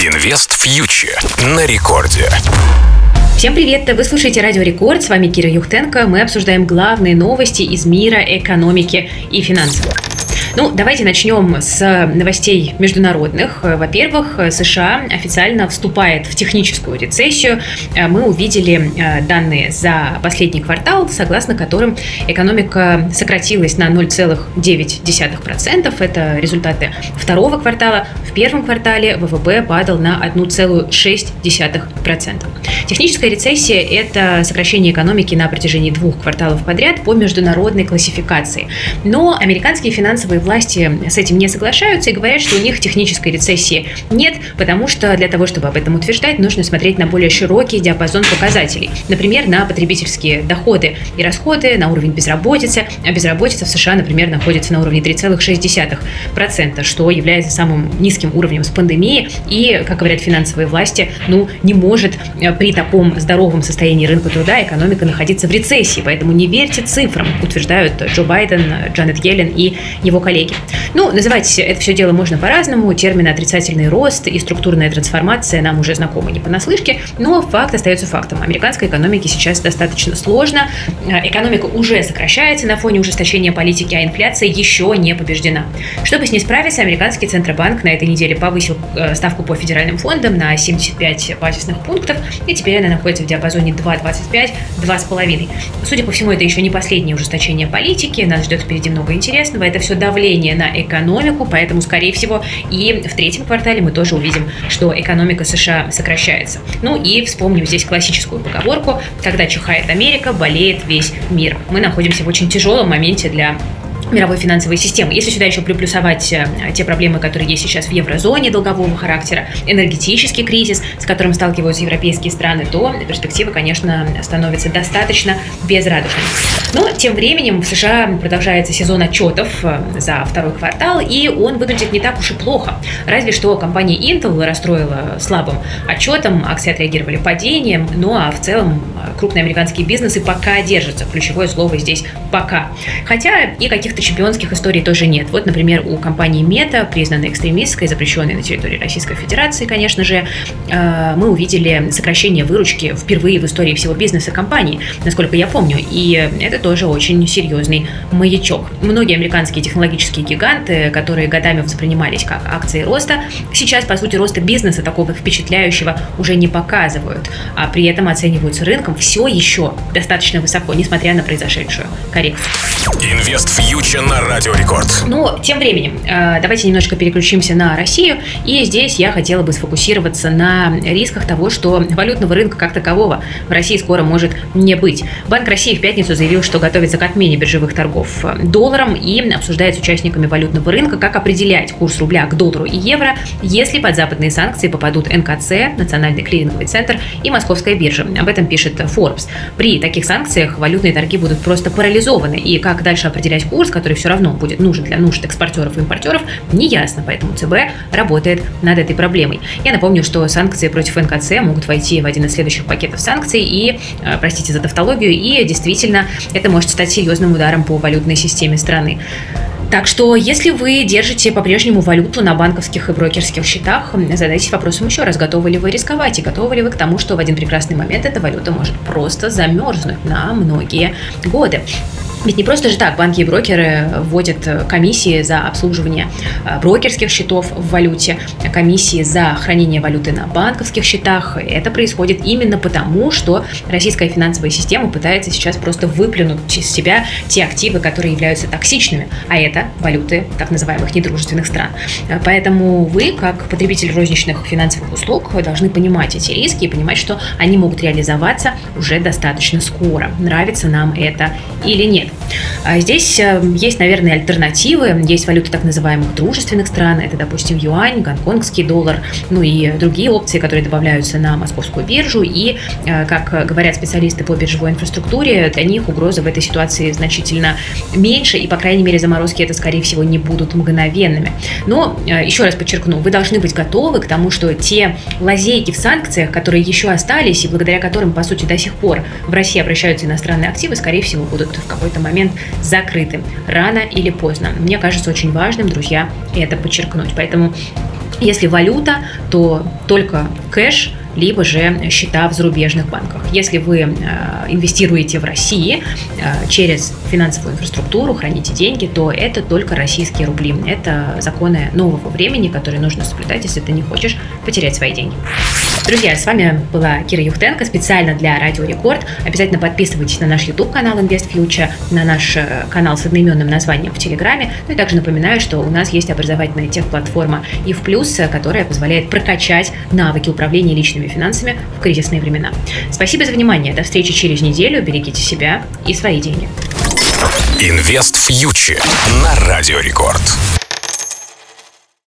Инвест фьючер на рекорде. Всем привет! Вы слушаете Радио Рекорд, с вами Кира Юхтенко. Мы обсуждаем главные новости из мира экономики и финансов. Ну, давайте начнем с новостей международных. Во-первых, США официально вступает в техническую рецессию. Мы увидели э, данные за последний квартал, согласно которым экономика сократилась на 0,9%. Это результаты второго квартала. В первом квартале ВВП падал на 1,6%. Техническая рецессия – это сокращение экономики на протяжении двух кварталов подряд по международной классификации. Но американские финансовые власти с этим не соглашаются и говорят, что у них технической рецессии нет, потому что для того, чтобы об этом утверждать, нужно смотреть на более широкий диапазон показателей. Например, на потребительские доходы и расходы, на уровень безработицы. А безработица в США, например, находится на уровне 3,6%, что является самым низким уровнем с пандемией и, как говорят финансовые власти, ну, не может э, при таком здоровом состоянии рынка труда экономика находиться в рецессии. Поэтому не верьте цифрам, утверждают Джо Байден, Джанет Йеллен и его коллеги коллеги. Ну, называть это все дело можно по-разному. Термины отрицательный рост и структурная трансформация нам уже знакомы не понаслышке, но факт остается фактом. Американской экономике сейчас достаточно сложно. Экономика уже сокращается на фоне ужесточения политики, а инфляция еще не побеждена. Чтобы с ней справиться, американский Центробанк на этой неделе повысил э, ставку по федеральным фондам на 75 базисных пунктов, и теперь она находится в диапазоне 2,25-2,5. Судя по всему, это еще не последнее ужесточение политики, нас ждет впереди много интересного. Это все давление давление на экономику, поэтому, скорее всего, и в третьем квартале мы тоже увидим, что экономика США сокращается. Ну и вспомним здесь классическую поговорку, когда чихает Америка, болеет весь мир. Мы находимся в очень тяжелом моменте для мировой финансовой системы. Если сюда еще приплюсовать э, те проблемы, которые есть сейчас в еврозоне долгового характера, энергетический кризис, с которым сталкиваются европейские страны, то перспективы, конечно, становятся достаточно безрадужными. Но тем временем в США продолжается сезон отчетов э, за второй квартал, и он выглядит не так уж и плохо. Разве что компания Intel расстроила слабым отчетом, акции отреагировали падением, ну а в целом э, крупные американские бизнесы пока держатся. Ключевое слово здесь «пока». Хотя и каких-то каких-то чемпионских историй тоже нет. Вот, например, у компании Мета, признанной экстремистской, запрещенной на территории Российской Федерации, конечно же, э, мы увидели сокращение выручки впервые в истории всего бизнеса компании, насколько я помню, и это тоже очень серьезный маячок. Многие американские технологические гиганты, которые годами воспринимались как акции роста, сейчас, по сути, роста бизнеса такого впечатляющего уже не показывают, а при этом оцениваются рынком все еще достаточно высоко, несмотря на произошедшую коррекцию. Инвест Передача на Радио Рекорд. Ну, тем временем, э, давайте немножко переключимся на Россию. И здесь я хотела бы сфокусироваться на рисках того, что валютного рынка как такового в России скоро может не быть. Банк России в пятницу заявил, что готовится к отмене биржевых торгов долларом и обсуждает с участниками валютного рынка, как определять курс рубля к доллару и евро, если под западные санкции попадут НКЦ, Национальный клиринговый центр и Московская биржа. Об этом пишет Forbes. При таких санкциях валютные торги будут просто парализованы. И как дальше определять курс, который все равно будет нужен для нужд экспортеров и импортеров, не ясно, поэтому ЦБ работает над этой проблемой. Я напомню, что санкции против НКЦ могут войти в один из следующих пакетов санкций, и, э, простите за тавтологию, и действительно это может стать серьезным ударом по валютной системе страны. Так что, если вы держите по-прежнему валюту на банковских и брокерских счетах, задайтесь вопросом еще раз, готовы ли вы рисковать и готовы ли вы к тому, что в один прекрасный момент эта валюта может просто замерзнуть на многие годы. Ведь не просто же так банки и брокеры вводят комиссии за обслуживание э, брокерских счетов в валюте, комиссии за хранение валюты на банковских счетах. Это происходит именно потому, что российская финансовая система пытается сейчас просто выплюнуть из себя те активы, которые являются токсичными, а это валюты так называемых недружественных стран. Поэтому вы, как потребитель розничных финансовых услуг, должны понимать эти риски и понимать, что они могут реализоваться уже достаточно скоро. Нравится нам это или нет. А здесь э, есть, наверное, альтернативы. Есть валюты так называемых дружественных стран. Это, допустим, юань, гонконгский доллар, ну и другие опции, которые добавляются на московскую биржу. И, э, как говорят специалисты по биржевой инфраструктуре, для них угроза в этой ситуации значительно меньше. И, по крайней мере, заморозки это, скорее всего, не будут мгновенными. Но, э, еще раз подчеркну, вы должны быть готовы к тому, что те лазейки в санкциях, которые еще остались, и благодаря которым, по сути, до сих пор в России обращаются иностранные активы, скорее всего, будут в какой-то какой-то момент закрытым, рано или поздно. Мне кажется очень важным, друзья, это подчеркнуть. Поэтому Если валюта, то только кэш либо же счета в зарубежных банках. Если вы э, инвестируете в России э, через финансовую инфраструктуру, храните деньги, то это только российские рубли. Это законы нового времени, которые нужно соблюдать, если ты не хочешь потерять свои деньги. Друзья, с вами была Кира Юхтенко специально для Радио Рекорд. Обязательно подписывайтесь на наш YouTube-канал Invest Future, на наш э, канал с одноименным названием в Телеграме. Ну и также напоминаю, что у нас есть образовательная техплатформа и в плюс, которая позволяет прокачать навыки управления личными финансами в кризисные времена. Спасибо за внимание. До встречи через неделю. Берегите себя и свои деньги. Инвест фьючер на Радио Рекорд.